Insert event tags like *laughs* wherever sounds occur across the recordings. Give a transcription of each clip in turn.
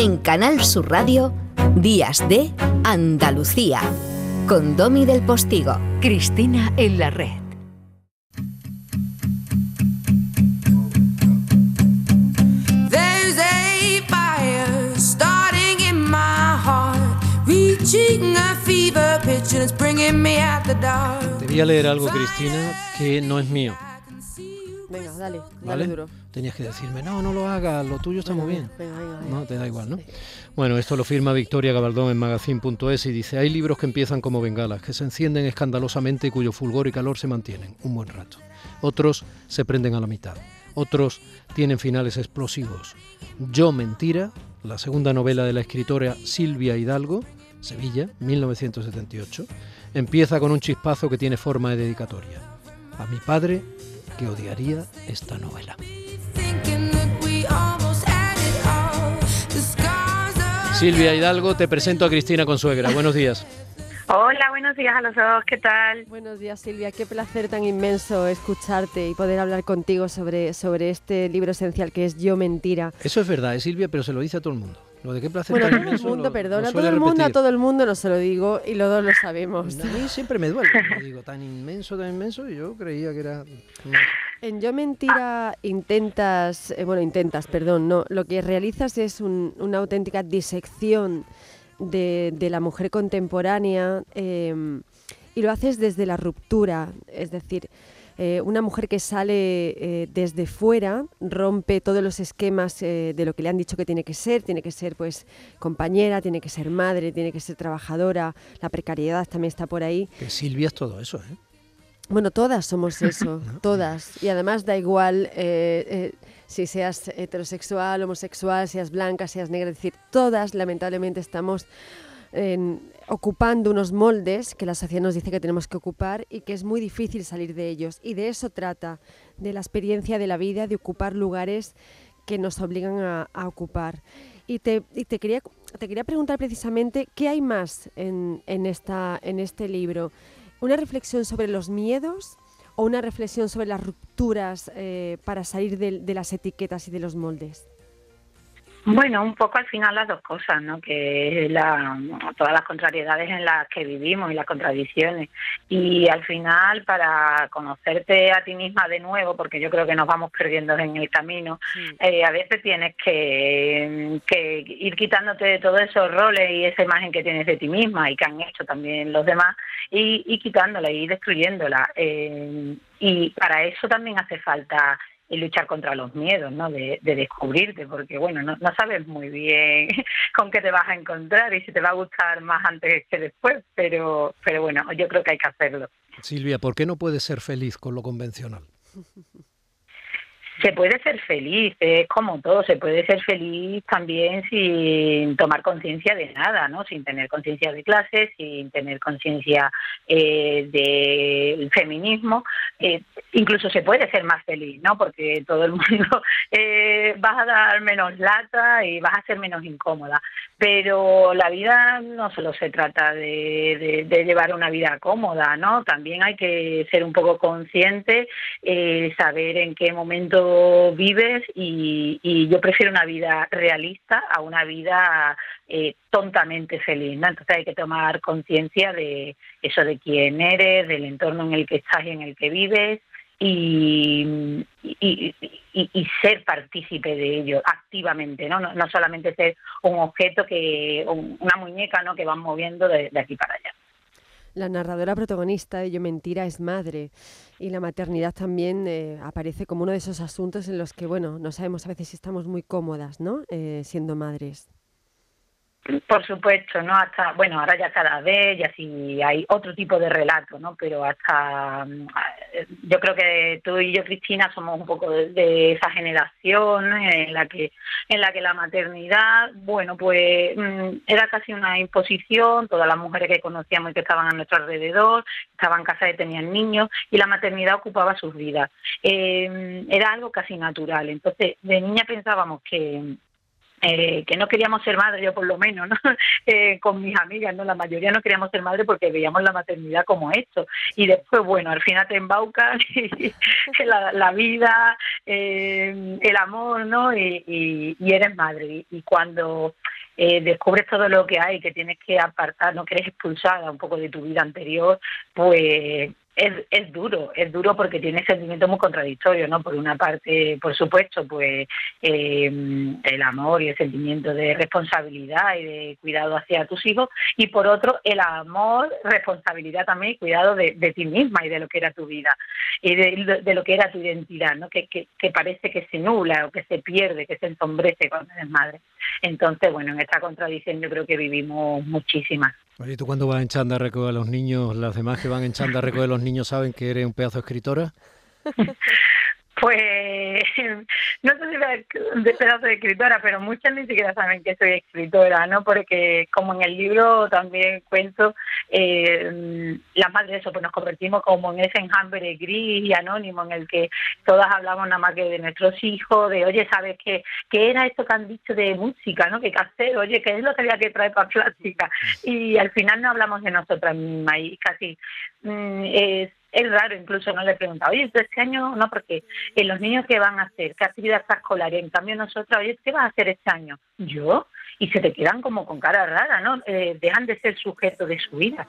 En Canal Sur Radio, Días de Andalucía. Con Domi del Postigo. Cristina en la red. Te voy a leer algo, Cristina, que no es mío. Venga, dale, dale duro. Tenías que decirme, no, no lo hagas, lo tuyo está muy bien. Venga, venga, No, te da igual, ¿no? Bueno, esto lo firma Victoria Gabaldón en magazine.es y dice, hay libros que empiezan como bengalas, que se encienden escandalosamente y cuyo fulgor y calor se mantienen un buen rato. Otros se prenden a la mitad. Otros tienen finales explosivos. Yo Mentira, la segunda novela de la escritora Silvia Hidalgo, Sevilla, 1978, empieza con un chispazo que tiene forma de dedicatoria. A mi padre, que odiaría esta novela. Silvia Hidalgo, te presento a Cristina Consuegra. Buenos días. Hola, buenos días a los dos, ¿qué tal? Buenos días Silvia, qué placer tan inmenso escucharte y poder hablar contigo sobre, sobre este libro esencial que es Yo Mentira. Eso es verdad, ¿eh, Silvia, pero se lo dice a todo el mundo. Lo de qué placer Bueno, tan todo el mundo, lo- perdona, lo todo el mundo, a todo el mundo no se lo digo y los dos lo sabemos. A mí siempre me duele. cuando *laughs* digo, tan inmenso, tan inmenso, y yo creía que era... En Yo Mentira intentas, eh, bueno, intentas, perdón, no, lo que realizas es un- una auténtica disección de, de la mujer contemporánea eh, y lo haces desde la ruptura, es decir, eh, una mujer que sale eh, desde fuera, rompe todos los esquemas eh, de lo que le han dicho que tiene que ser, tiene que ser pues compañera, tiene que ser madre, tiene que ser trabajadora, la precariedad también está por ahí. Que Silvia es todo eso, ¿eh? Bueno, todas somos *laughs* eso, todas. Y además da igual eh, eh, si seas heterosexual, homosexual, seas blanca, seas negra. Es decir, todas lamentablemente estamos en- ocupando unos moldes que la sociedad nos dice que tenemos que ocupar y que es muy difícil salir de ellos. Y de eso trata, de la experiencia de la vida, de ocupar lugares que nos obligan a, ocupar. Y te, y te quería te quería preguntar precisamente qué hay más en, en, esta, en este libro. ¿Una reflexión sobre los miedos o una reflexión sobre las rupturas eh, para salir de las etiquetas y de los moldes? Bueno, un poco al final las dos cosas, ¿no? Que la, todas las contrariedades en las que vivimos y las contradicciones. Y al final, para conocerte a ti misma de nuevo, porque yo creo que nos vamos perdiendo en el camino, eh, a veces tienes que, que ir quitándote de todos esos roles y esa imagen que tienes de ti misma y que han hecho también los demás y, y quitándola y destruyéndola. Eh, y para eso también hace falta y luchar contra los miedos, ¿no? De, de descubrirte, porque bueno, no, no sabes muy bien *laughs* con qué te vas a encontrar y si te va a gustar más antes que después, pero, pero bueno, yo creo que hay que hacerlo. Silvia, ¿por qué no puedes ser feliz con lo convencional? *laughs* Se puede ser feliz, es como todo, se puede ser feliz también sin tomar conciencia de nada, ¿no? Sin tener conciencia de clases, sin tener conciencia eh, del feminismo. Eh, incluso se puede ser más feliz, ¿no? Porque todo el *laughs* mundo eh, vas a dar menos lata y vas a ser menos incómoda. Pero la vida no solo se trata de, de, de llevar una vida cómoda, ¿no? También hay que ser un poco consciente, eh, saber en qué momento vives y, yo prefiero una vida realista a una vida eh, tontamente feliz, ¿no? Entonces hay que tomar conciencia de eso, de quién eres, del entorno en el que estás y en el que vives y, ser partícipe de ello activamente, ¿no? ¿no? No, solamente ser un objeto que, una muñeca, ¿no? Que van moviendo de aquí para allá. La narradora protagonista de Yo Mentira es madre y la maternidad también eh, aparece como uno de esos asuntos en los que, bueno, no sabemos a veces si estamos muy cómodas, ¿no? Eh, siendo madres. Por supuesto, ¿no? Hasta, bueno, ahora ya cada vez ya sí hay otro tipo de relato, ¿no? Pero hasta, yo creo que tú y yo, Cristina, somos un poco de, esa generación en la que, en la que la maternidad, bueno, pues era casi una imposición, todas las mujeres que conocíamos y que estaban a nuestro alrededor, estaban casadas y tenían niños, y la maternidad ocupaba sus vidas. Eh, era algo casi natural. Entonces, de niña pensábamos que eh, que no queríamos ser madres, yo por lo menos, ¿no? *laughs* Eh, con mis amigas, no la mayoría no queríamos ser madres porque veíamos la maternidad como esto. Y después, bueno, al final te embaucan *laughs* *laughs* la, vida, eh, el amor, ¿no? Y, y, eres madre. Y, cuando descubres todo lo que hay, que tienes que apartar, no que eres expulsada un poco de tu vida anterior, pues es, es duro, es duro porque tiene sentimientos muy contradictorios, ¿no? Por una parte, por supuesto, pues eh, el amor y el sentimiento de responsabilidad y de cuidado hacia tus hijos, y por otro, el amor, responsabilidad también y cuidado de, ti misma y de lo que era tu vida y de, lo que era tu identidad, ¿no? Que, que, que, parece que se nula o que se pierde, que se ensombrece cuando eres madre. Entonces, bueno, en esta contradicción yo creo que vivimos muchísimas. Oye, ¿tú cuando vas en chanda a recoger a los niños, las demás que van en chanda a recoger a los niños saben que eres un pedazo de escritora? *laughs* Pues *laughs* no sé si de pedazo de escritora, pero muchas ni siquiera saben que soy escritora, ¿no? Porque como en el libro también cuento, eh, las madres eso, pues nos convertimos como en ese enjambre gris y anónimo en el que todas hablamos nada más que de nuestros hijos, de oye, ¿sabes qué, qué era esto que han dicho de música, ¿no? Que hacer, oye, ¿qué es lo que había que traer para *laughs* plástica? Y al final no hablamos de nosotras mismas casi mm, es es raro, incluso no le he preguntado, oye, este año no, porque eh, los niños qué van a hacer, qué actividad escolar, en cambio nosotros, oye, ¿qué vas a hacer este año? Yo, y se te quedan como con cara rara, ¿no? Eh, dejan de ser sujetos de su vida.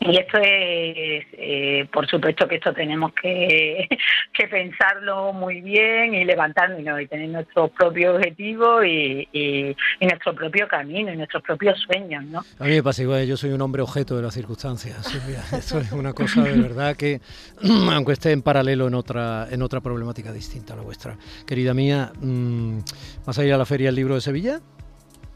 Y esto es, eh, por supuesto que esto tenemos que, *laughs* que pensarlo muy bien y levantarnos y tener nuestros propios objetivos y, y, nuestro propio camino y nuestros propios sueños, ¿no? A mí me pasa igual, yo soy un hombre objeto de las circunstancias, *laughs* Esto es una cosa de verdad que, *clears throat* aunque esté en paralelo en otra, en otra problemática distinta a la vuestra. Querida mía, mm, ¿vas a ir a la Feria del Libro de Sevilla?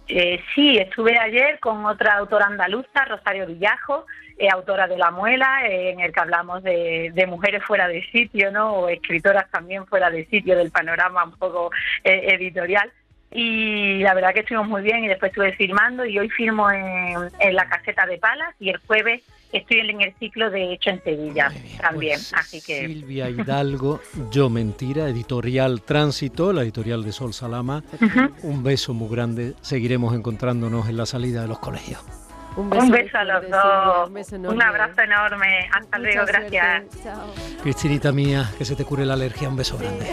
Eh, sí, estuve ayer con otra autora andaluza, Rosario Villajo, eh, autora de La Muela, eh, en el que hablamos de, mujeres fuera de sitio, ¿no? O escritoras también fuera de sitio del panorama un poco eh, editorial. Y la verdad que estuvimos muy bien y después estuve firmando y hoy firmo en, la caseta de Palas y el jueves estoy en el ciclo de Hecho en Sevilla también. Pues, así que... Silvia Hidalgo, Yo Mentira, editorial Tránsito, la editorial de Sol Salama. Un beso muy grande. Seguiremos encontrándonos en la salida de los colegios. Un beso, a los dos. Un, abrazo enorme. Hasta luego, gracias. Cristinita mía, que se te cure la alergia. Un beso grande.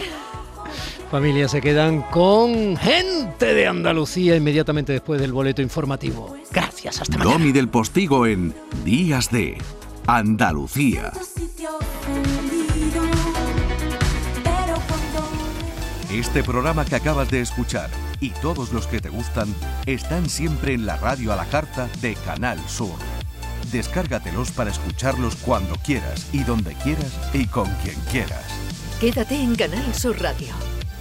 Familia, se quedan con gente de Andalucía inmediatamente después del boleto informativo. Gracias, hasta mañana. Domi del Postigo en Días de Andalucía. Este programa que acabas de escuchar y todos los que te gustan están siempre en la radio a la carta de Canal Sur. Descárgatelos para escucharlos cuando quieras y donde quieras y con quien quieras. Quédate en Canal Sur Radio,